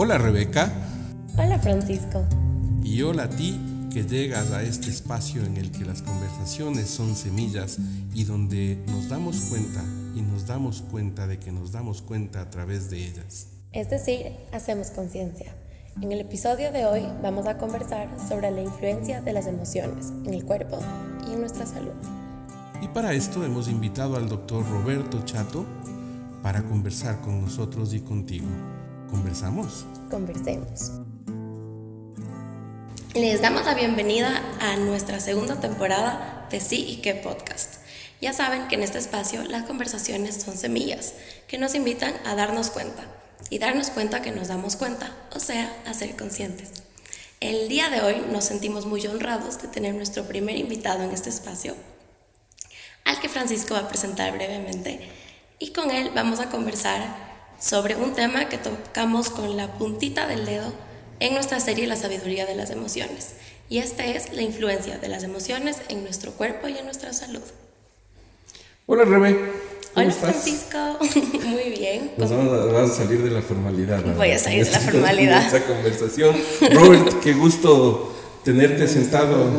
Hola Rebeca. Hola Francisco. Y hola a ti que llegas a este espacio en el que las conversaciones son semillas y donde nos damos cuenta y nos damos cuenta de que nos damos cuenta a través de ellas. Es decir, hacemos conciencia. En el episodio de hoy vamos a conversar sobre la influencia de las emociones en el cuerpo y en nuestra salud. Y para esto hemos invitado al doctor Roberto Chato para conversar con nosotros y contigo. ¿Conversamos? Conversemos. Les damos la bienvenida a nuestra segunda temporada de Sí y qué podcast. Ya saben que en este espacio las conversaciones son semillas que nos invitan a darnos cuenta y darnos cuenta que nos damos cuenta, o sea, a ser conscientes. El día de hoy nos sentimos muy honrados de tener nuestro primer invitado en este espacio, al que Francisco va a presentar brevemente, y con él vamos a conversar sobre un tema que tocamos con la puntita del dedo en nuestra serie La sabiduría de las emociones. Y esta es la influencia de las emociones en nuestro cuerpo y en nuestra salud. Hola Rebe. Hola Francisco, muy bien. Nos vamos a, salir de la formalidad. Voy a salir de la formalidad. Esta conversación. Robert, qué gusto tenerte sentado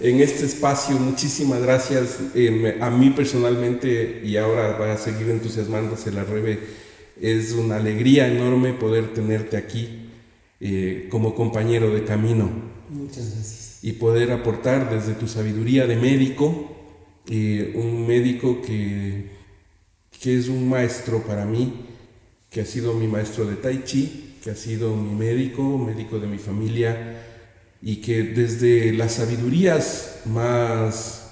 en este espacio. Muchísimas gracias. Eh, a mí personalmente, y ahora va a seguir entusiasmándose la Rebe, es una alegría enorme poder tenerte aquí eh, como compañero de camino. Muchas gracias. Y poder aportar desde tu sabiduría de médico, eh, un médico que, que es un maestro para mí, que ha sido mi maestro de Tai Chi, que ha sido mi médico, médico de mi familia y que desde las sabidurías más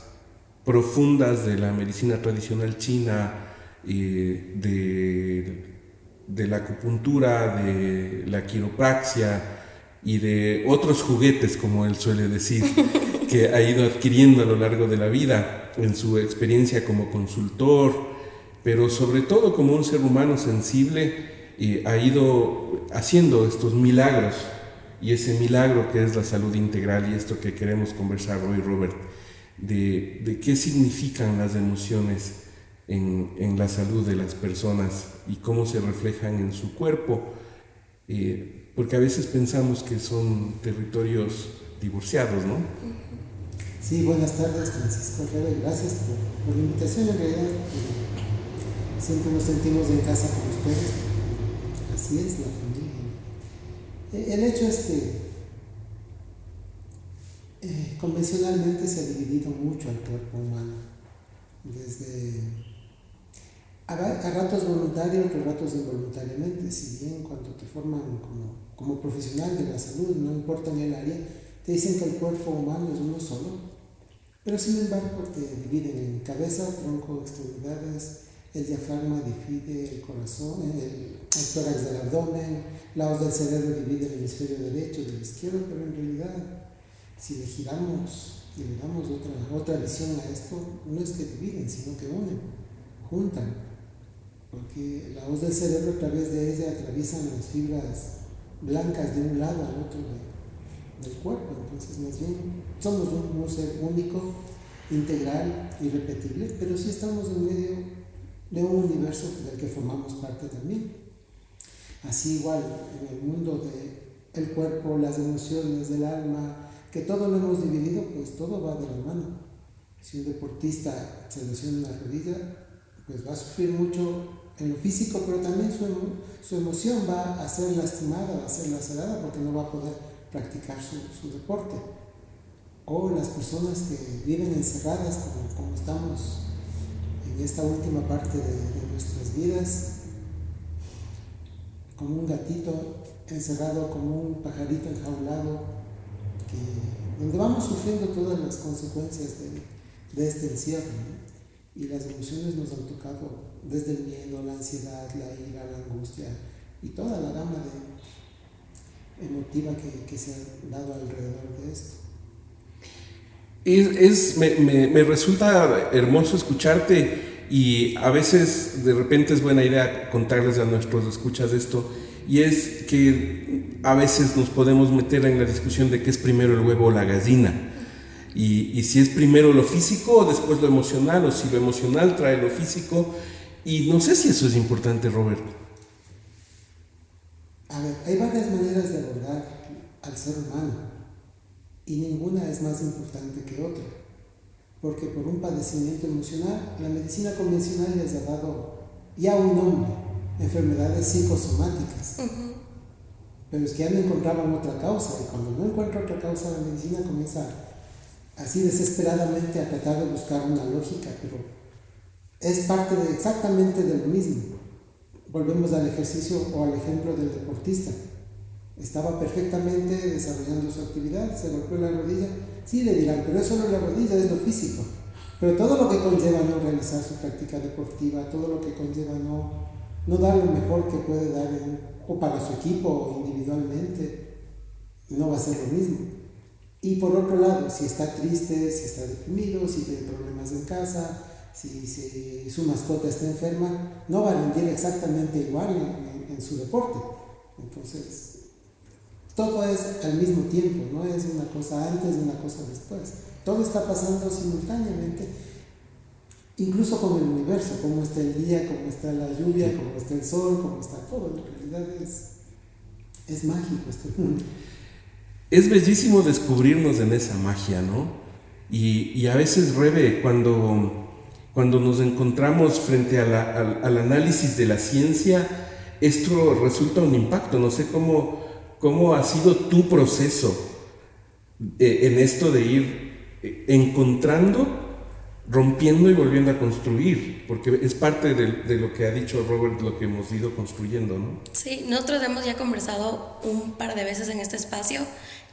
profundas de la medicina tradicional china, eh, de, de, la acupuntura, de la quiropraxia y de otros juguetes, como él suele decir, que ha ido adquiriendo a lo largo de la vida en su experiencia como consultor, pero sobre todo como un ser humano sensible, eh, ha ido haciendo estos milagros y ese milagro que es la salud integral y esto que queremos conversar hoy, Robert, de, de qué significan las emociones en, en, la salud de las personas y cómo se reflejan en su cuerpo, eh, porque a veces pensamos que son territorios divorciados, ¿no? Sí, buenas tardes, Francisco Gracias por, por, la invitación. En realidad, eh, siempre nos sentimos en casa con ustedes. Así es, la el hecho es que eh, convencionalmente se ha dividido mucho el cuerpo humano, desde a, ratos voluntarios, otros ratos involuntariamente, si bien cuando te forman como, como profesional de la salud, no importa en el área, te dicen que el cuerpo humano es uno solo, pero sin embargo te dividen en cabeza, tronco, extremidades, el diafragma divide el corazón, el, tórax del abdomen, lados del cerebro divide el hemisferio derecho del izquierdo, pero en realidad, si le giramos y le damos otra, otra visión a esto, no es que dividen, sino que unen, juntan, porque la voz del cerebro a través de ella atraviesan las fibras blancas de un lado al otro del cuerpo, entonces más bien somos un, un ser único, integral, irrepetible, pero sí estamos en medio de un universo del que formamos parte también. Así igual en el mundo del el cuerpo, las emociones, del alma, que todo lo hemos dividido, pues todo va de la mano. Si un deportista se lesiona una rodilla, pues va a sufrir mucho en lo físico, pero también su, emoción va a ser lastimada, va a ser lacerada porque no va a poder practicar su, deporte. O las personas que viven encerradas como estamos en esta última parte de, nuestras vidas, como un gatito encerrado, como un pajarito enjaulado, donde vamos sufriendo todas las consecuencias de, de este encierro. Y las emociones nos han tocado desde el miedo, la ansiedad, la ira, la angustia y toda la gama de emotiva que, que se ha dado alrededor de esto. Es, me, me, resulta hermoso escucharte y a veces de repente es buena idea contarles a nuestros escuchas esto. Y es que a veces nos podemos meter en la discusión de qué es primero el huevo o la gallina. Y, y si es primero lo físico o después lo emocional o si lo emocional trae lo físico. Y no sé si eso es importante Roberto. A A ver, hay varias maneras de abordar al ser humano y ninguna es más importante que otra, porque por un padecimiento emocional la medicina convencional les ha dado ya un nombre, enfermedades psicosomáticas. Pero es que ya no encontraban otra causa y cuando no encuentra otra causa la medicina comienza así desesperadamente a tratar de buscar una lógica, pero es parte de exactamente de lo mismo. Volvemos al ejercicio o al ejemplo del deportista. Estaba perfectamente desarrollando su actividad, se golpeó la rodilla. Sí, le dirán, pero eso no es la rodilla, es lo físico. Pero todo lo que conlleva no realizar su práctica deportiva, todo lo que conlleva no, no dar lo mejor que puede dar o para su equipo o individualmente, no va a ser lo mismo. Y por otro lado, si está triste, si está deprimido, si tiene problemas en casa, si, su mascota está enferma, no va a rendir exactamente igual en, su deporte. Entonces, todo es al mismo tiempo, no es una cosa antes y una cosa después. Todo está pasando simultáneamente, incluso con el universo, cómo está el día, cómo está la lluvia, cómo está el sol, cómo está todo. En realidad es, es mágico este mundo. Es bellísimo descubrirnos en esa magia, ¿no? Y, y a veces, Rebe, cuando cuando nos encontramos frente al, análisis de la ciencia, esto resulta un impacto. No sé cómo, cómo ha sido tu proceso eh, en esto de ir eh, encontrando, rompiendo y volviendo a construir, porque es parte de, de, lo que ha dicho Robert, lo que hemos ido construyendo, ¿no? Sí, nosotros hemos ya conversado un par de veces en este espacio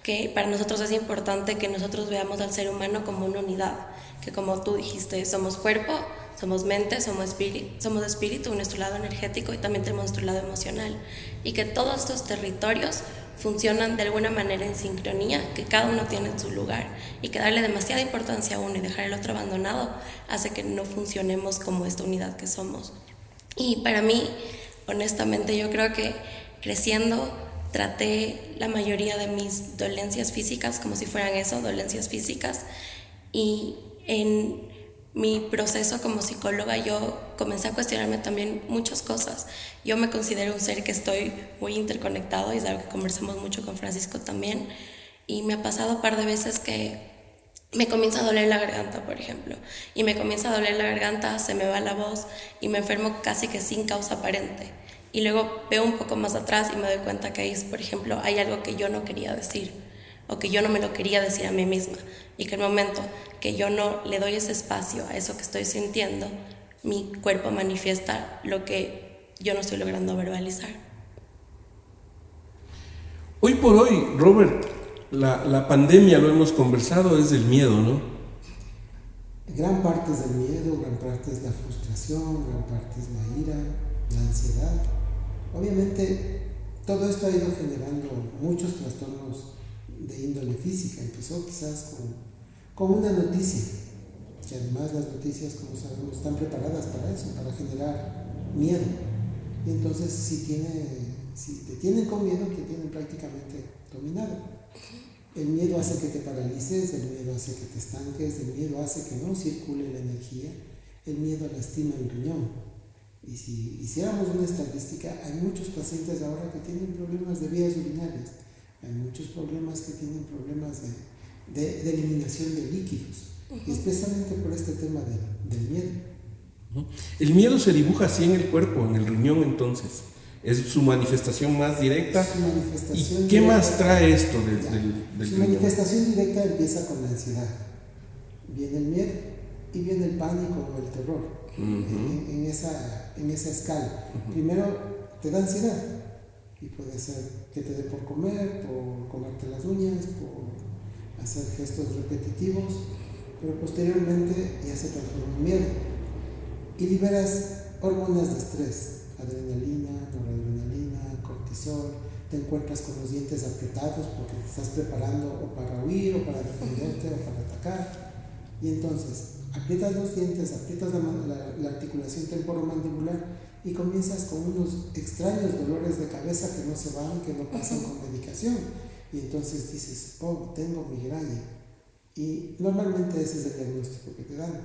que para nosotros es importante que nosotros veamos al ser humano como una unidad que como tú dijiste, somos cuerpo, somos mente, somos espíritu, somos espíritu, nuestro lado energético y también tenemos nuestro lado emocional. Y que todos estos territorios funcionan de alguna manera en sincronía, que cada uno tiene su lugar y que darle demasiada importancia a uno y dejar el otro abandonado hace que no funcionemos como esta unidad que somos. Y para mí, honestamente, yo creo que creciendo traté la mayoría de mis dolencias físicas como si fueran eso, dolencias físicas, y en mi proceso como psicóloga yo comencé a cuestionarme también muchas cosas. Yo me considero un ser que estoy muy interconectado y es algo que conversamos mucho con Francisco también. Y me ha pasado un par de veces que me comienza a doler la garganta, por ejemplo. Y me comienza a doler la garganta, se me va la voz y me enfermo casi que sin causa aparente. Y luego veo un poco más atrás y me doy cuenta que ahí, por ejemplo, hay algo que yo no quería decir o que yo no me lo quería decir a mí misma y que el momento que yo no le doy ese espacio a eso que estoy sintiendo, mi cuerpo manifiesta lo que yo no estoy logrando verbalizar. Hoy por hoy, Robert, la, la pandemia, lo hemos conversado, es del miedo, ¿no? Gran parte es del miedo, gran parte es la frustración, gran parte es la ira, la ansiedad. Obviamente, todo esto ha ido generando muchos trastornos de índole física. Empezó quizás con, con una noticia, que además las noticias, como sabemos, están preparadas para eso, para generar miedo. Y entonces, si, tiene, si te tienen con miedo, te tienen prácticamente dominado. El miedo hace que te paralices, el miedo hace que te estanques, el miedo hace que no circule la energía, el miedo lastima el riñón. Y si hiciéramos una estadística, hay muchos pacientes ahora que tienen problemas de vías urinarias hay muchos problemas que tienen problemas de, de, eliminación de líquidos, y especialmente por este tema de, del miedo. El miedo se dibuja así en el cuerpo, en el riñón entonces. Es su manifestación más directa. Su manifestación ¿Y qué más trae esto del, del, Su manifestación directa empieza con la ansiedad. Viene el miedo y viene el pánico o el terror en, esa, en esa escala. Primero te da ansiedad, y puede ser que te dé por comer, por comerte las uñas, por hacer gestos repetitivos, pero posteriormente ya se transforma en miedo y liberas hormonas de estrés, adrenalina, noradrenalina, cortisol, te encuentras con los dientes apretados porque te estás preparando o para huir o para defenderte o para atacar. Y entonces aprietas los dientes, aprietas la, la articulación temporomandibular y comienzas con unos extraños dolores de cabeza que no se van, que no pasan con medicación. Y entonces dices, oh, tengo migraña. Y normalmente ese es el diagnóstico que te dan.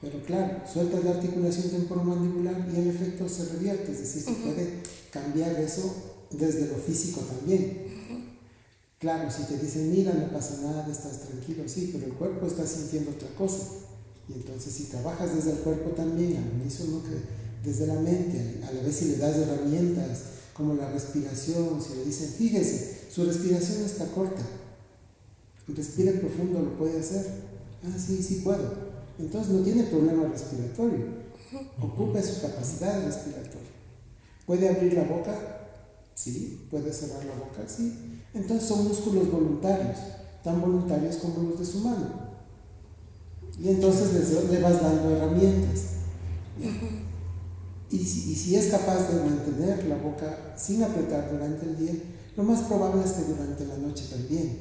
Pero claro, sueltas la articulación temporomandibular y el efecto se revierte, es decir, se puede cambiar eso desde lo físico también. Claro, si te dicen, mira, no pasa nada, estás tranquilo, sí, pero el cuerpo está sintiendo otra cosa. Y entonces si trabajas desde el cuerpo también, al unísono que desde la mente, a la vez si le das herramientas como la respiración, si le dicen, fíjese, su respiración está corta, respire profundo, lo puede hacer. Ah, sí, sí puedo. Entonces no tiene problema respiratorio, ocupe su capacidad respiratoria. ¿Puede abrir la boca? Sí. ¿Puede cerrar la boca? Sí. Entonces son músculos voluntarios, tan voluntarios como los de su mano. Y entonces le vas dando herramientas. Y si, y si, es capaz de mantener la boca sin apretar durante el día, lo más probable es que durante la noche también.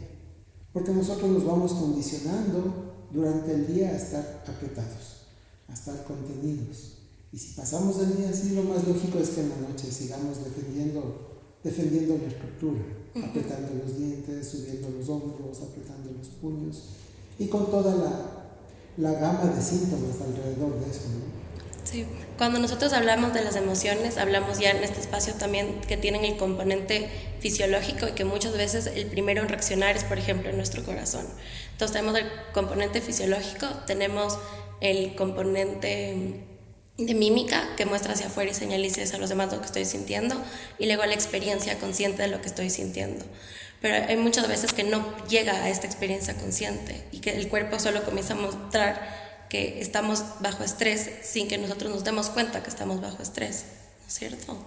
Porque nosotros nos vamos condicionando durante el día a estar apretados, a estar contenidos. Y si pasamos el día así, lo más lógico es que en la noche sigamos defendiendo, defendiendo la estructura, apretando los dientes, subiendo los hombros, apretando los puños y con toda la, la gama de síntomas alrededor de eso. ¿no? Sí, cuando nosotros hablamos de las emociones, hablamos ya en este espacio también que tienen el componente fisiológico y que muchas veces el primero en reaccionar es, por ejemplo, nuestro corazón. Entonces tenemos el componente fisiológico, tenemos el componente de mímica que muestra hacia afuera y señaliza a los demás lo que estoy sintiendo y luego la experiencia consciente de lo que estoy sintiendo. Pero hay muchas veces que no llega a esta experiencia consciente y que el cuerpo solo comienza a mostrar que estamos bajo estrés sin que nosotros nos demos cuenta que estamos bajo estrés, ¿no es cierto?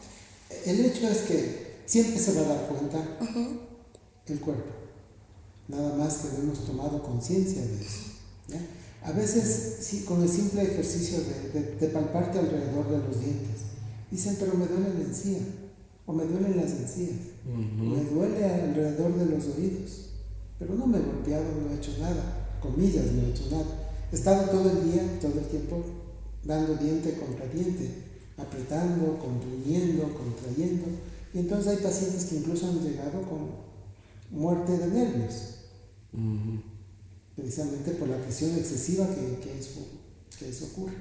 El hecho es que siempre se va a dar cuenta el cuerpo, nada más que no hemos tomado conciencia de eso. A veces, sí, con el simple ejercicio de, palparte alrededor de los dientes, dicen, pero me duele la encía, o me duelen las encías, me duele alrededor de los oídos, pero no me he golpeado, no he hecho nada, comillas, no he hecho nada. He estado todo el día, todo el tiempo, dando diente contra diente, apretando, comprimiendo, contrayendo, y entonces hay pacientes que incluso han llegado con muerte de nervios precisamente por la presión excesiva que, que, eso, que eso ocurre.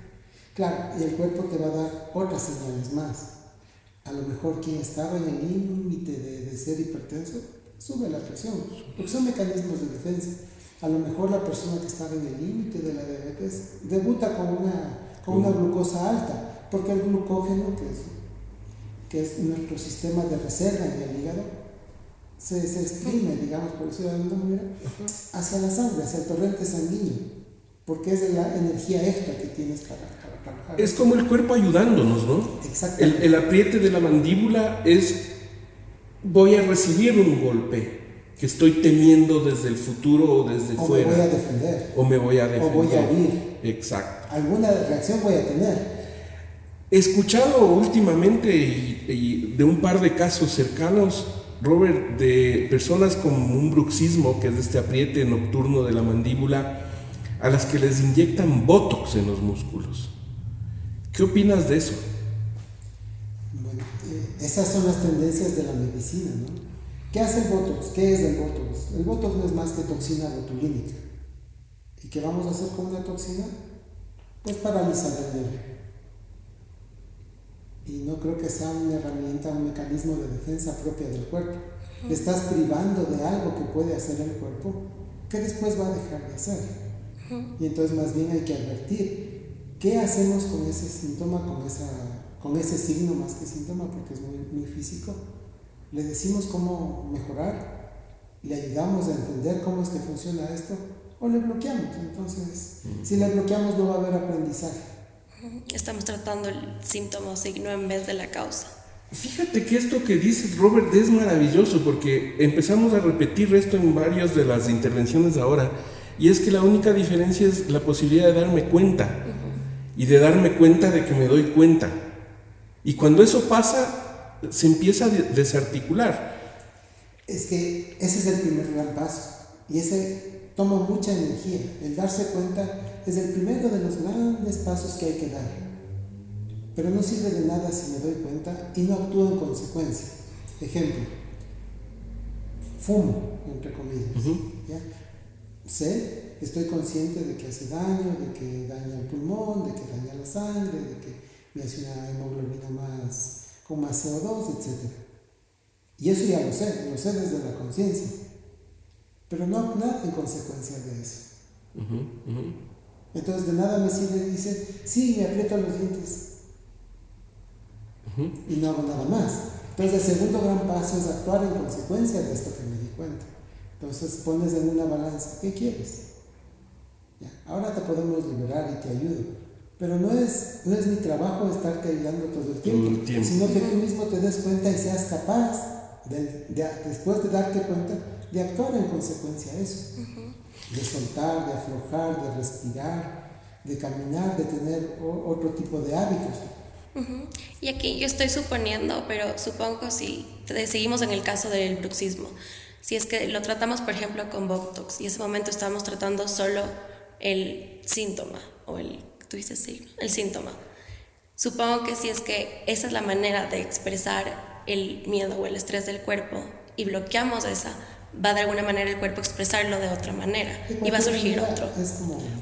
Claro, y el cuerpo te va a dar otras señales más. A lo mejor quien estaba en el límite de, de, ser hipertenso sube la presión, porque son mecanismos de defensa. A lo mejor la persona que estaba en el límite de la diabetes debuta con una, con una glucosa alta, porque el glucógeno, que es, que es nuestro sistema de reserva en el hígado, se, se exprime, digamos, por decirlo de alguna manera, hacia la sangre, hacia el torrente sanguíneo, porque es la energía extra que tienes para, para trabajar. Es como el cuerpo ayudándonos, ¿no? Exactamente. El, el apriete de la mandíbula es, voy a recibir un golpe que estoy temiendo desde el futuro o desde o fuera. me voy a defender. O me voy a defender. O voy a huir. Exacto. Alguna reacción voy a tener. He escuchado últimamente y, y de un par de casos cercanos Robert, de personas con un bruxismo, que es este apriete nocturno de la mandíbula, a las que les inyectan botox en los músculos. ¿Qué opinas de eso? Bueno, eh, esas son las tendencias de la medicina, ¿no? ¿Qué hace el botox? ¿Qué es el botox? El botox no es más que toxina botulínica. ¿Y qué vamos a hacer con una toxina? Pues paralizar el nervio y no creo que sea una herramienta, un mecanismo de defensa propia del cuerpo. Le estás privando de algo que puede hacer el cuerpo que después va a dejar de hacer. Y entonces más bien hay que advertir qué hacemos con ese síntoma, con, esa, con ese signo más que síntoma, porque es muy, muy físico. Le decimos cómo mejorar, le ayudamos a entender cómo es que funciona esto, o le bloqueamos. Entonces, si le bloqueamos no va a haber aprendizaje. Estamos tratando el síntoma o signo en vez de la causa. Fíjate que esto que dices, Robert, es maravilloso porque empezamos a repetir esto en varias de las intervenciones ahora y es que la única diferencia es la posibilidad de darme cuenta y de darme cuenta de que me doy cuenta. Y cuando eso pasa, se empieza a desarticular. Es que ese es el primer gran paso y ese toma mucha energía. El darse cuenta es el primero de los grandes pasos que hay que dar. Pero no sirve de nada si me doy cuenta y no actúo en consecuencia. Ejemplo, fumo, entre comillas. ¿ya? Sé, estoy consciente de que hace daño, de que daña el pulmón, de que daña la sangre, de que me hace una hemoglobina más, con más CO2, etc. Y eso ya lo sé, lo sé desde la conciencia. Pero no hago nada en consecuencia de eso. Entonces de nada me sirve, dice, sí, me aprieto los dientes. Y no hago nada más. Entonces el segundo gran paso es actuar en consecuencia de esto que me di cuenta. Entonces pones en una balanza, ¿qué quieres? ahora te podemos liberar y te ayudo. Pero no es, no es mi trabajo estarte ayudando todo el tiempo, sino que tú mismo te des cuenta y seas capaz, de, después de darte cuenta, de actuar en consecuencia a eso. De soltar, de aflojar, de respirar, de caminar, de tener otro tipo de hábitos. Y aquí yo estoy suponiendo, pero supongo si seguimos en el caso del bruxismo, si es que lo tratamos, por ejemplo, con Botox y en ese momento estamos tratando solo el síntoma o el, tú dices el síntoma. Supongo que si es que esa es la manera de expresar el miedo o el estrés del cuerpo y bloqueamos esa, va de alguna manera el cuerpo a expresarlo de otra manera y, va a surgir otro.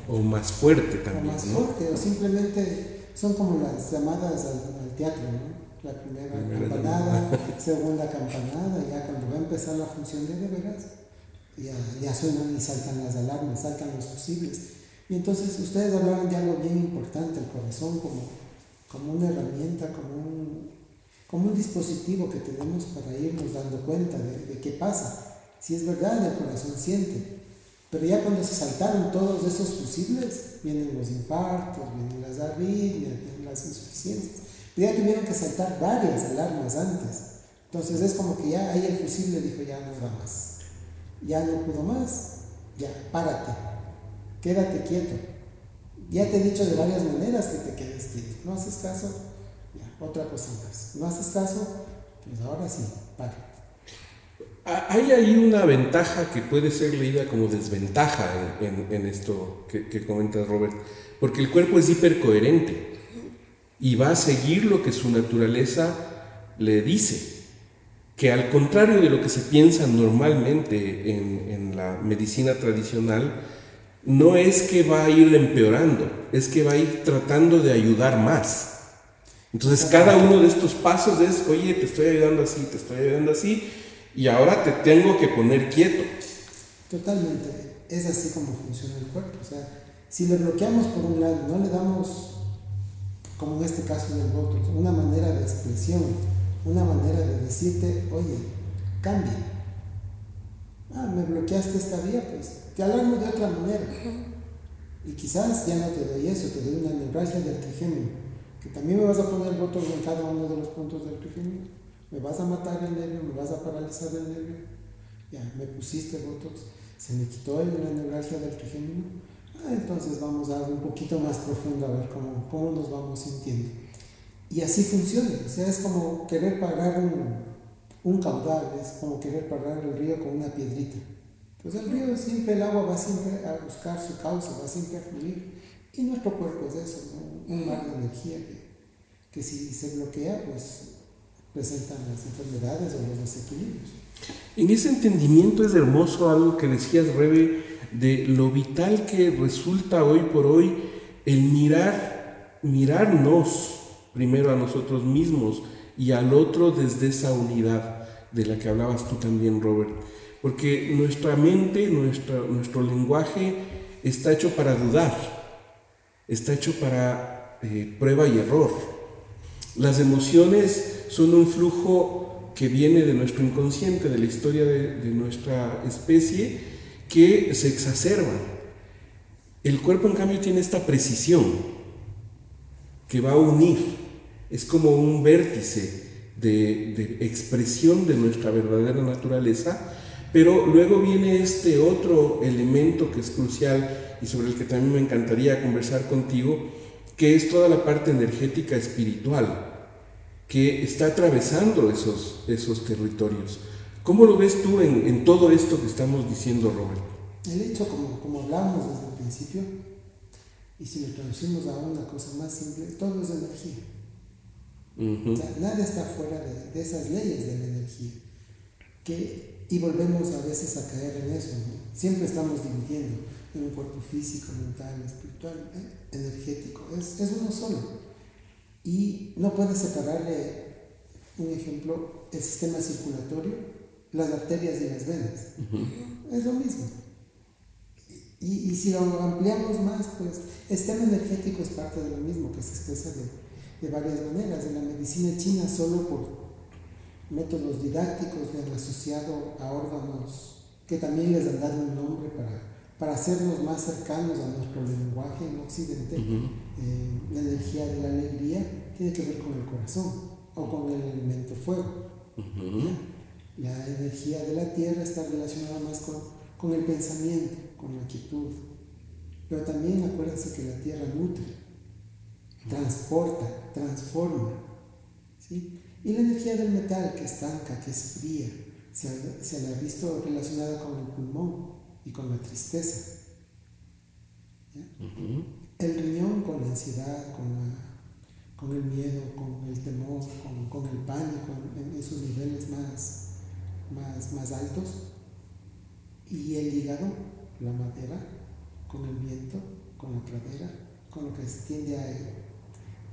o más fuerte también. O más fuerte, o simplemente son como las llamadas al, teatro, ¿no? La primera, campanada, segunda campanada, ya cuando va a empezar la función de de veras ya, ya suenan y saltan las alarmas, saltan los fusibles. Y entonces ustedes hablaban de algo bien importante, el corazón como, como una herramienta, como un, como un dispositivo que tenemos para irnos dando cuenta de, qué pasa. Si es verdad, el corazón siente. Pero ya cuando se saltaron todos esos fusibles, vienen los infartos, vienen las arritmias, vienen las insuficiencias. ya tuvieron que saltar varias alarmas antes. Entonces es como que ya ahí el fusible dijo ya no va más ya no pudo más, ya, párate, quédate quieto. Ya te he dicho de varias maneras que te quedes quieto. No haces caso, ya, otra cosa más. No haces caso, pues ahora sí, para. Hay ahí una ventaja que puede ser leída como desventaja en, esto que, que comentas, Robert, porque el cuerpo es hipercoherente y va a seguir lo que su naturaleza le dice que al contrario de lo que se piensa normalmente en, la medicina tradicional, no es que va a ir empeorando, es que va a ir tratando de ayudar más. Entonces cada uno de estos pasos es, oye, te estoy ayudando así, te estoy ayudando así, y ahora te tengo que poner quieto. Totalmente, es así como funciona el cuerpo. O sea, si le bloqueamos por un lado, no le damos, como en este caso del voto, una manera de expresión, una manera de decirte, oye, cambia. Ah, me bloqueaste esta vía, pues te alarmo de otra manera. Y quizás ya no te doy eso, te doy una neuralgia del trigémino, que también me vas a poner votos en cada uno de los puntos del trigémino. Me vas a matar el nervio, me vas a paralizar el nervio. Ya, me pusiste votos, se me quitó la neuralgia del trigémino. Ah, entonces vamos a algo un poquito más profundo a ver cómo, cómo nos vamos sintiendo. Y así funciona, o sea, es como querer parar un, un caudal, es como querer parar el río con una piedrita. Pues el río siempre, el agua va siempre a buscar su causa, va siempre a fluir. Y nuestro cuerpo es eso, un mar de energía que, que si se bloquea, pues presentan las enfermedades o los desequilibrios. En ese entendimiento es hermoso algo que decías, Rebe, de lo vital que resulta hoy por hoy el mirar, mirarnos primero a nosotros mismos y al otro desde esa unidad de la que hablabas tú también, Robert. Porque nuestra mente, nuestra, nuestro lenguaje está hecho para dudar, está hecho para eh, prueba y error. Las emociones son un flujo que viene de nuestro inconsciente, de la historia de, nuestra especie, que se exacerban. El cuerpo, en cambio, tiene esta precisión que va a unir. Es como un vértice de, expresión de nuestra verdadera naturaleza, pero luego viene este otro elemento que es crucial y sobre el que también me encantaría conversar contigo, que es toda la parte energética espiritual que está atravesando esos, esos territorios. ¿Cómo lo ves tú en, en todo esto que estamos diciendo, Robert? El hecho, como, como hablamos desde el principio, y si lo traducimos a una cosa más simple, todo es energía. Nada está fuera de, esas leyes de la energía. Que, y volvemos a veces a caer en eso. Siempre estamos dividiendo en un cuerpo físico, mental, espiritual, ¿eh? energético. Es, es uno solo. Y no puedes separarle un ejemplo, el sistema circulatorio, las arterias y las venas. Es lo mismo. Y, si lo ampliamos más, pues el sistema energético es parte de lo mismo, que se expresa de, de varias maneras. En la medicina china, solo por métodos didácticos le han asociado a órganos que también les han dado un nombre para, para hacernos más cercanos a nuestro lenguaje en Occidente. Eh, la energía de la alegría tiene que ver con el corazón o con el elemento fuego. La energía de la tierra está relacionada más con, con el pensamiento, con la quietud. Pero también acuérdense que la tierra nutre, transporta, transforma. ¿sí? Y la energía del metal que estanca, que es fría, se, la ha visto relacionada con el pulmón y con la tristeza. El riñón con la ansiedad, con, con el miedo, con el temor, con, el pánico en, esos niveles más, más, más altos. Y el hígado, la madera, con el viento, con la pradera, con lo que tiende, a,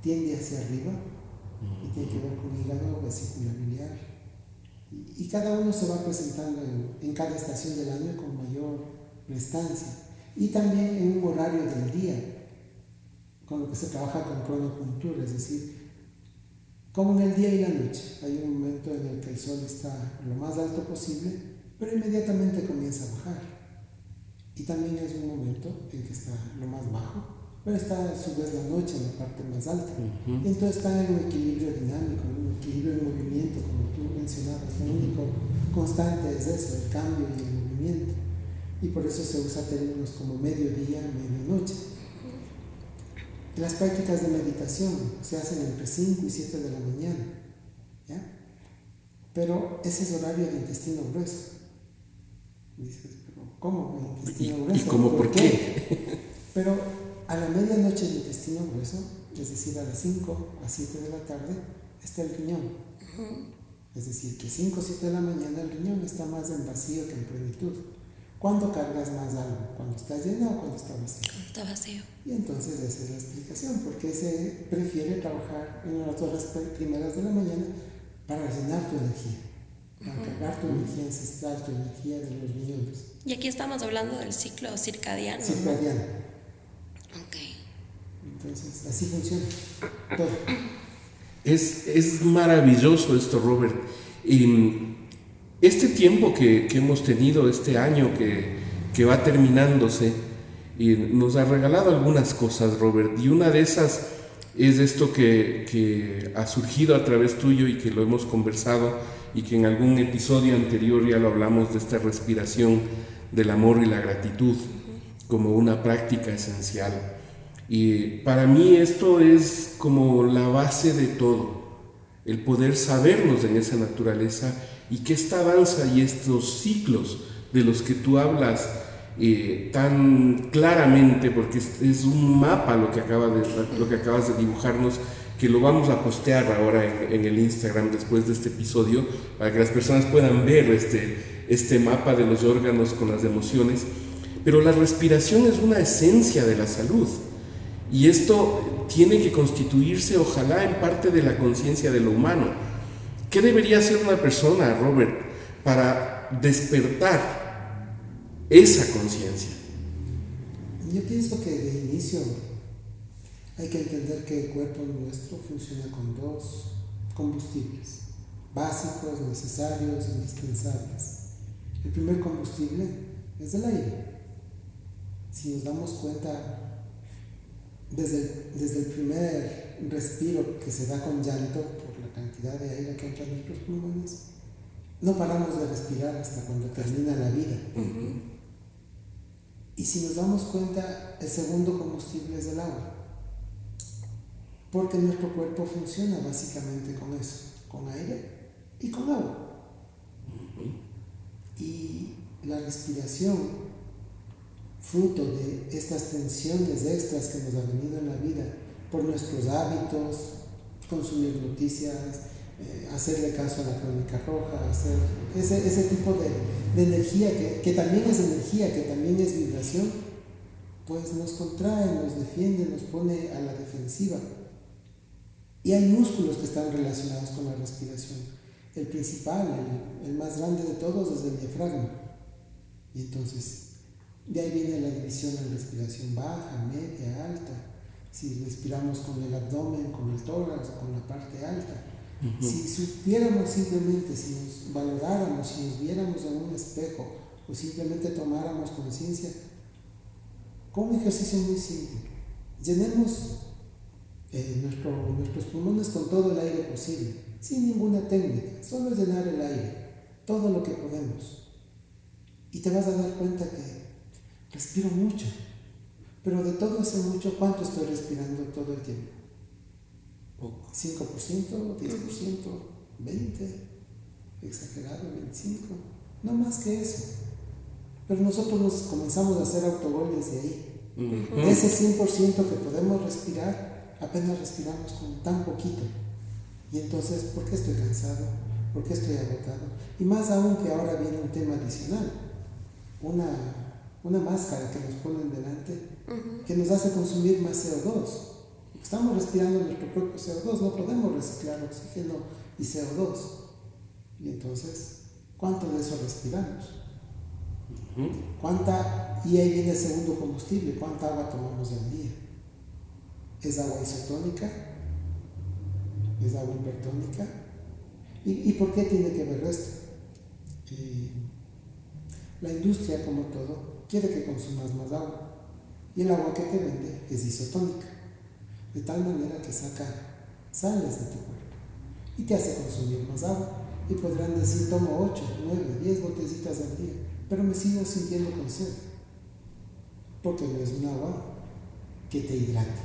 tiende hacia arriba y tiene que ver con hígado, vesícula biliar. Y, cada uno se va presentando en, cada estación del año con mayor prestancia. Y también en un horario del día, con lo que se trabaja con cronopuntura, es decir, como en el día y la noche. Hay un momento en el que el sol está lo más alto posible, pero inmediatamente comienza a bajar. Y también es un momento en que está lo más bajo pero está a su vez la noche en la parte más alta. Entonces está en un equilibrio dinámico, en un equilibrio de movimiento, como tú mencionabas. Lo único constante es eso, el cambio y el movimiento. Y por eso se usa términos como mediodía, medianoche. Las prácticas de meditación se hacen entre 5 y 7 de la mañana. ¿ya? Pero ese es horario de intestino grueso. Dices, ¿cómo? Intestino grueso. ¿Y cómo por qué? Pero a la medianoche el intestino grueso, es decir, a las 5 a 7 de la tarde, está el riñón. Es decir, que 5 o 7 de la mañana el riñón está más en vacío que en plenitud. ¿Cuándo cargas más algo? ¿Cuando está lleno o cuando está vacío? está vacío. Y entonces esa es la explicación, porque se prefiere trabajar en las horas primeras de la mañana para llenar tu energía, para cargar tu energía ancestral, tu energía de los riñones. Y aquí estamos hablando del ciclo circadiano. Circadiano. Entonces, así funciona todo. Es, maravilloso esto, Robert. Y este tiempo que, hemos tenido, este año que, va terminándose, y nos ha regalado algunas cosas, Robert. Y una de esas es esto que, que, ha surgido a través tuyo y que lo hemos conversado y que en algún episodio anterior ya lo hablamos de esta respiración del amor y la gratitud como una práctica esencial. Y para mí esto es como la base de todo, el poder sabernos en esa naturaleza y que esta danza y estos ciclos de los que tú hablas eh, tan claramente, porque es, un mapa lo que, acaba de, lo que acabas de dibujarnos, que lo vamos a postear ahora en, en, el Instagram después de este episodio, para que las personas puedan ver este, este mapa de los órganos con las emociones. Pero la respiración es una esencia de la salud. Y esto tiene que constituirse, ojalá, en parte de la conciencia de lo humano. ¿Qué debería hacer una persona, Robert, para despertar esa conciencia? Yo pienso que de inicio hay que entender que el cuerpo nuestro funciona con dos combustibles básicos, necesarios, indispensables. El primer combustible es el aire. Si nos damos cuenta, desde, desde el primer respiro que se da con llanto por la cantidad de aire que entra en nuestros pulmones, no paramos de respirar hasta cuando termina la vida. Y si nos damos cuenta, el segundo combustible es el agua. Porque nuestro cuerpo funciona básicamente con eso, con aire y con agua. Y la respiración fruto de estas tensiones extras que nos han venido en la vida por nuestros hábitos, consumir noticias, eh, hacerle caso a la crónica roja, hacer ese, ese tipo de, de energía que, que, también es energía, que también es vibración, pues nos contrae, nos defiende, nos pone a la defensiva. Y hay músculos que están relacionados con la respiración. El principal, el, el más grande de todos es el diafragma. Y entonces, de ahí viene la división en respiración baja, media, alta. Si respiramos con el abdomen, con el tórax, con la parte alta. Si supiéramos simplemente, si nos valoráramos, si nos viéramos en un espejo o simplemente tomáramos conciencia, con un ejercicio muy simple, llenemos eh, nuestros pulmones con todo el aire posible, sin ninguna técnica, solo llenar el aire, todo lo que podemos. Y te vas a dar cuenta que respiro mucho, pero de todo ese mucho, ¿cuánto estoy respirando todo el tiempo? 5%, 10%, 20%, exagerado, 25%, no más que eso. Pero nosotros nos comenzamos a hacer autogol desde ahí. De ese 100% que podemos respirar, apenas respiramos con tan poquito. Y entonces, ¿por qué estoy cansado? ¿Por qué estoy agotado? Y más aún que ahora viene un tema adicional, una, una máscara que nos ponen delante, que nos hace consumir más CO2. Estamos respirando nuestro propio CO2, no podemos reciclar oxígeno y CO2. Y entonces, ¿cuánto de eso respiramos? ¿Cuánta, y ahí viene el segundo combustible, cuánta agua tomamos al día? ¿Es agua isotónica? ¿Es agua hipertónica? ¿Y, por qué tiene que ver esto? Eh, la industria, como todo, quiere que consumas más agua. Y el agua que te vende es isotónica de tal manera que saca sales de tu cuerpo y te hace consumir más agua. Y podrán decir, tomo 8, 9, 10 botecitas al día, pero me sigo sintiendo con sed, porque no es un agua que te hidrate.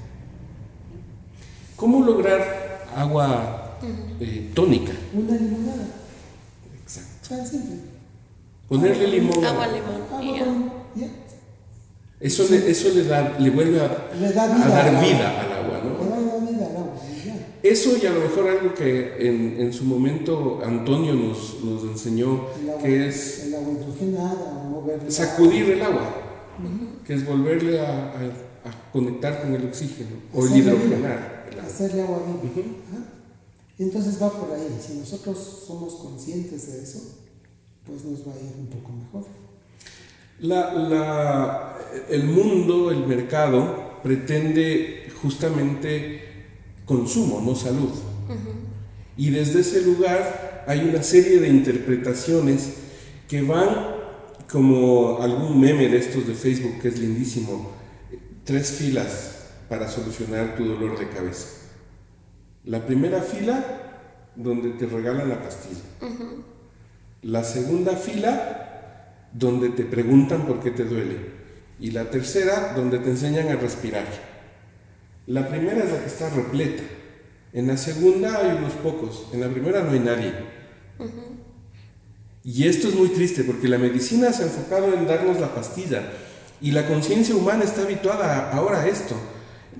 ¿Cómo lograr agua eh, tónica? Una limonada. Exacto. Tan simple. Ponerle limón. Agua, limón. Agua, ya. Eso, le, eso le, da, le vuelve a, dar vida al agua, ¿no? Le da vida al agua. Eso y a lo mejor algo que en, en su momento Antonio nos, nos enseñó, que es el agua sacudir el agua, que es volverle a, a, conectar con el oxígeno o el hidrogenar. Hacerle agua viva. Y entonces va por ahí. Si nosotros somos conscientes de eso, pues nos va a ir un poco mejor. La, la, el mundo, el mercado, pretende justamente consumo, no salud. Y desde ese lugar hay una serie de interpretaciones que van como algún meme de estos de Facebook que es lindísimo, tres filas para solucionar tu dolor de cabeza. La primera fila, donde te regalan la pastilla. La segunda fila, donde te preguntan por qué te duele. Y la tercera, donde te enseñan a respirar. La primera es la que está repleta. En la segunda hay unos pocos. En la primera no hay nadie. Y esto es muy triste porque la medicina se ha enfocado en darnos la pastilla y la conciencia humana está habituada ahora a esto.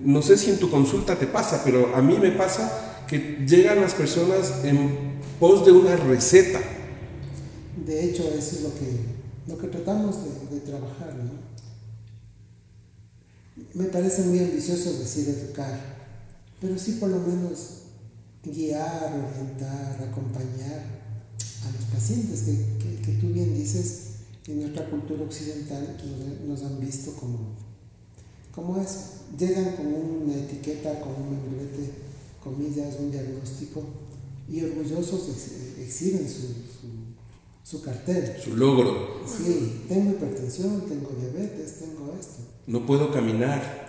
No sé si en tu consulta te pasa, pero a mí me pasa que llegan las personas en pos de una receta. De hecho, eso es lo que lo que tratamos de, trabajar. ¿no? Me parece muy ambicioso decir educar, pero sí por lo menos guiar, orientar, acompañar a los pacientes que, que, tú bien dices, en nuestra cultura occidental nos, han visto como, como eso. Llegan con una etiqueta, con un membrete, comillas, un diagnóstico, y orgullosos exhiben su su cartel. Su logro. Sí, tengo hipertensión, tengo diabetes, tengo esto. No puedo caminar.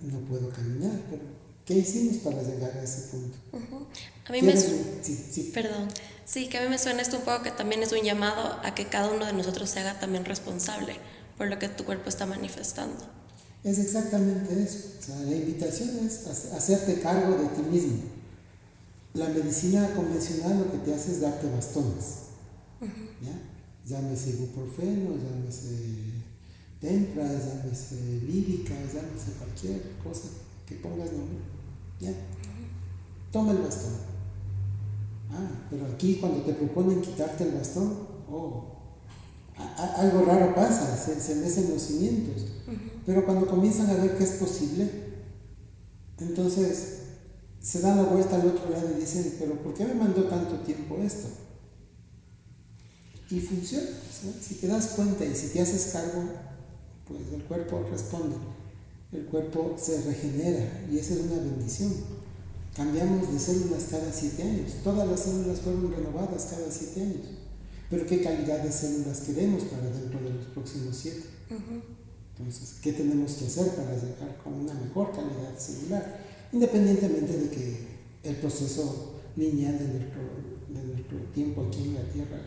No puedo caminar, pero ¿qué hicimos para llegar a ese punto? A mí me suena, Perdón. Sí, que a mí me suena esto un poco que también es un llamado a que cada uno de nosotros se haga también responsable por lo que tu cuerpo está manifestando. Es exactamente eso. O sea, la invitación es hacerte cargo de ti mismo. La medicina convencional lo que te hace es darte bastones. ¿Ya? Llámese ibuprofeno, llámese tempra, llámese lírica, llámese cualquier cosa que pongas nombre. ¿ya? Toma el bastón. Ah, pero aquí cuando te proponen quitarte el bastón, oh, algo raro pasa, se, se mecen los cimientos. Pero cuando comienzan a ver que es posible, entonces se dan la vuelta al otro lado y dicen, pero ¿por qué me mandó tanto tiempo esto? Y funciona. Si te das cuenta y si te haces cargo, pues el cuerpo responde. El cuerpo se regenera y esa es una bendición. Cambiamos de células cada siete años. Todas las células fueron renovadas cada siete años. Pero ¿qué calidad de células queremos para dentro de los próximos siete? Entonces, ¿qué tenemos que hacer para llegar con una mejor calidad celular? Independientemente de que el proceso lineal de nuestro, de nuestro tiempo aquí en la Tierra,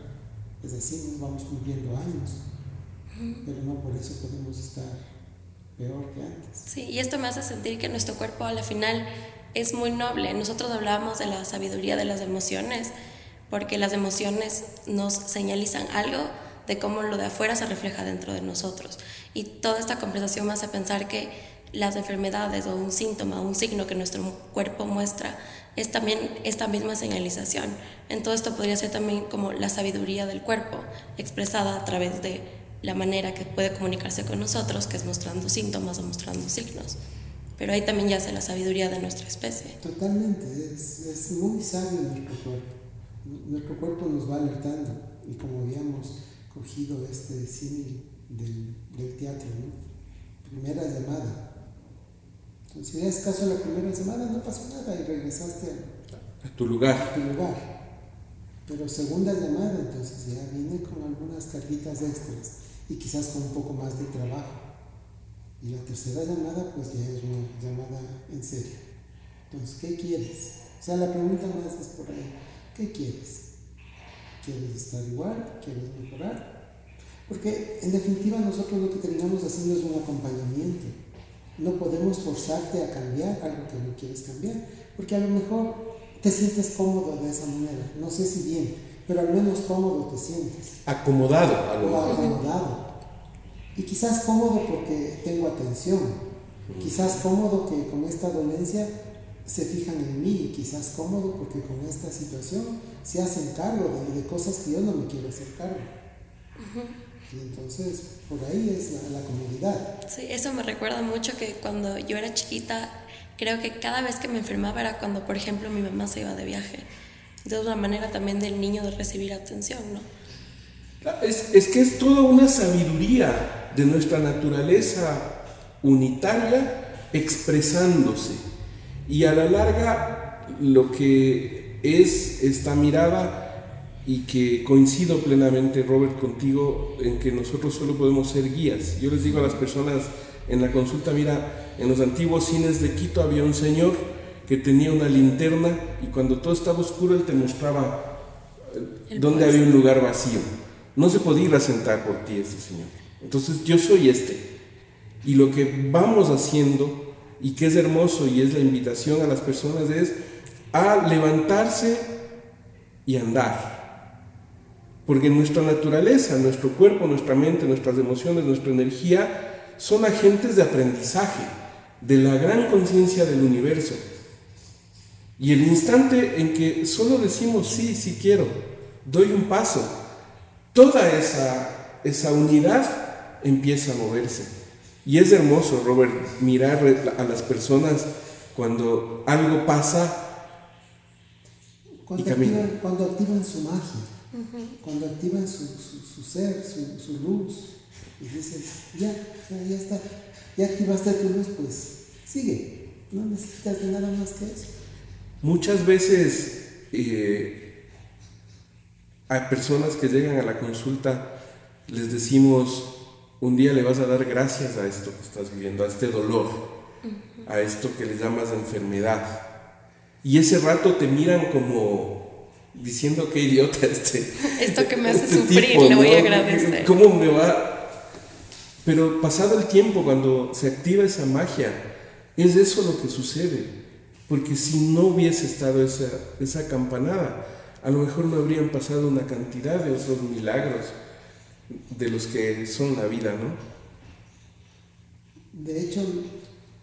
es decir, vamos cumpliendo años, pero no por eso podemos estar peor que antes. Sí, y esto me hace sentir que nuestro cuerpo a la final es muy noble. Nosotros hablábamos de la sabiduría de las emociones, porque las emociones nos señalizan algo de cómo lo de afuera se refleja dentro de nosotros. Y toda esta conversación me hace pensar que las enfermedades o un síntoma, un signo que nuestro cuerpo muestra, es también esta misma señalización. En todo esto podría ser también como la sabiduría del cuerpo, expresada a través de la manera que puede comunicarse con nosotros, que es mostrando síntomas o mostrando signos. Pero ahí también yace la sabiduría de nuestra especie. Totalmente, es, es muy sabio nuestro cuerpo. Nuestro cuerpo nos va alertando y como habíamos cogido este cine del, teatro. Primera llamada. Entonces, si das caso la primera llamada, no pasó nada y regresaste a, a tu lugar. A tu lugar. Pero segunda llamada, entonces ya viene con algunas carguitas extras y quizás con un poco más de trabajo. Y la tercera llamada, pues ya es una llamada en serio. Entonces, ¿qué quieres? O sea, la pregunta más es por ahí, ¿qué quieres? ¿Quieres estar igual? ¿Quieres mejorar? Porque en definitiva nosotros lo que terminamos haciendo es un acompañamiento. No podemos forzarte a cambiar algo que no quieres cambiar, porque a lo mejor te sientes cómodo de esa manera. No sé si bien, pero al menos cómodo te sientes. Acomodado a lo O acomodado. Y quizás cómodo porque tengo atención. Quizás cómodo que con esta dolencia se fijan en mí. Y quizás cómodo porque con esta situación se hacen cargo de, de cosas que yo no me quiero hacer cargo. Y entonces, por ahí es la, la comodidad. Sí, eso me recuerda mucho que cuando yo era chiquita, creo que cada vez que me enfermaba era cuando, por ejemplo, mi mamá se iba de viaje. Entonces, una manera también del niño de recibir atención, ¿no? Es, es, que es toda una sabiduría de nuestra naturaleza unitaria expresándose. Y a la larga, lo que es esta mirada, y que coincido plenamente, Robert, contigo, en que nosotros solo podemos ser guías. Yo les digo a las personas en la consulta, mira, en los antiguos cines de Quito había un señor que tenía una linterna y cuando todo estaba oscuro él te mostraba dónde había un lugar vacío. No se podía ir a sentar por ti este señor. Entonces yo soy este. Y lo que vamos haciendo y que es hermoso y es la invitación a las personas es a levantarse y andar. Porque nuestra naturaleza, nuestro cuerpo, nuestra mente, nuestras emociones, nuestra energía son agentes de aprendizaje de la gran conciencia del universo. Y el instante en que solo decimos sí, sí quiero, doy un paso, toda esa, esa unidad empieza a moverse. Y es hermoso, Robert, mirar a las personas cuando algo pasa cuando, y activan, cuando activan su magia, uh -huh. cuando activan su, su, su ser, su, su, luz, y dices, ya, ya, ya está, ya activaste tu luz, pues sigue, no necesitas de nada más que eso. Muchas veces eh, a personas que llegan a la consulta les decimos, un día le vas a dar gracias a esto que estás viviendo, a este dolor, uh -huh. a esto que le llamas enfermedad. Y ese rato te miran como diciendo qué idiota este. Esto que me hace este sufrir, tipo, le voy ¿no? a agradecer. ¿Cómo me va? Pero pasado el tiempo, cuando se activa esa magia, es eso lo que sucede. Porque si no hubiese estado esa, esa campanada, a lo mejor no habrían pasado una cantidad de otros milagros de los que son la vida, ¿no? De hecho,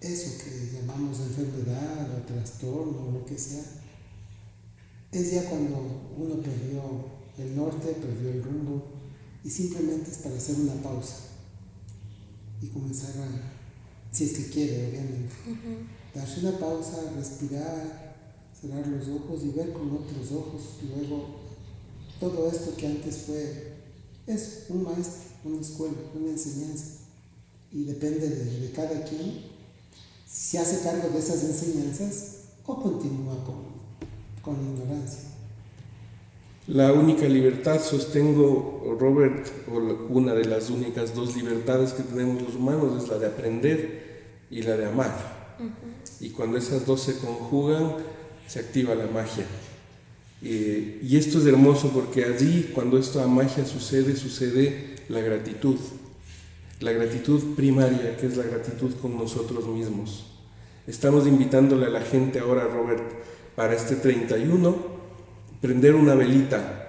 eso que llamamos enfermedad o trastorno o lo que sea, es ya cuando uno perdió el norte, perdió el rumbo y simplemente es para hacer una pausa y comenzar a, si es que quiere, obviamente, uh -huh. darse una pausa, respirar cerrar los ojos y ver con otros ojos. Luego todo esto que antes fue es un maestro, una escuela, una enseñanza y depende de, cada quien. Si se hace cargo de esas enseñanzas o continúa con, con ignorancia. La única libertad, sostengo, Robert, o una de las únicas dos libertades que tenemos los humanos es la de aprender y la de amar. Y cuando esas dos se conjugan, se activa la magia. Eh, y esto es hermoso porque allí, cuando esta magia sucede, sucede la gratitud. La gratitud primaria, que es la gratitud con nosotros mismos. Estamos invitándole a la gente ahora, Robert, para este 31 prender una velita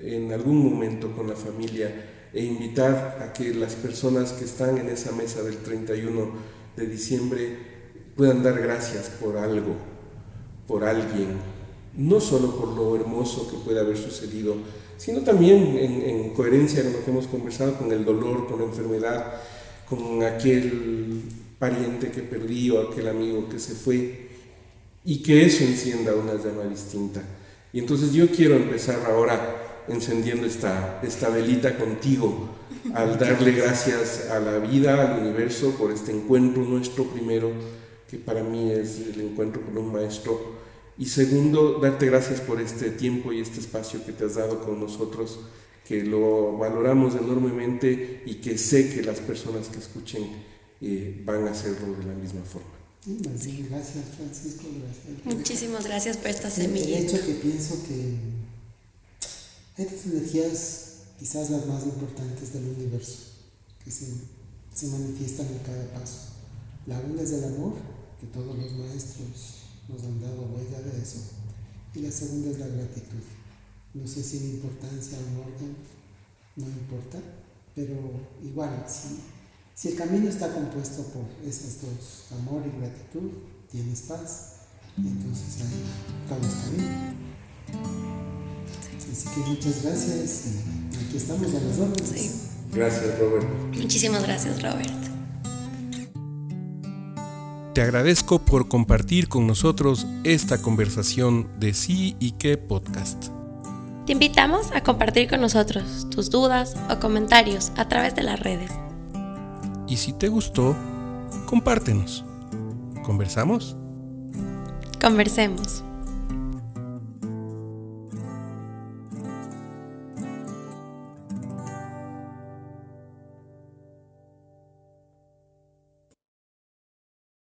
en algún momento con la familia e invitar a que las personas que están en esa mesa del 31 de diciembre puedan dar gracias por algo, por alguien, no solo por lo hermoso que puede haber sucedido, sino también en, coherencia con lo que hemos conversado, con el dolor, con la enfermedad, con aquel pariente que perdí o aquel amigo que se fue, y que eso encienda una llama distinta. Y entonces yo quiero empezar ahora encendiendo esta, esta velita contigo, al darle gracias a la vida, al universo, por este encuentro nuestro primero, que para mí es el encuentro con un maestro. Y segundo, darte gracias por este tiempo y este espacio que te has dado con nosotros, que lo valoramos enormemente y que sé que las personas que escuchen eh, van a hacerlo de la misma forma. Gracias, Francisco. Gracias. Muchísimas gracias por esta semilla. El hecho que pienso que hay dos energías, quizás las más importantes del universo, que se, se manifiestan en cada paso. La una es el amor, que todos los maestros nos han dado huella de eso. Y la segunda es la gratitud. No sé si en importancia o en orden, no importa, pero igual, sí si el camino está compuesto por esas dos, amor y gratitud, tienes paz. Y entonces ahí todo está bien. Así que muchas gracias. Y aquí estamos a las órdenes. Gracias, Robert. Muchísimas gracias, Robert. Te agradezco por compartir con nosotros esta conversación de sí y qué podcast. Te invitamos a compartir con nosotros tus dudas o comentarios a través de las redes. Y si te gustó, compártenos. ¿Conversamos? Conversemos.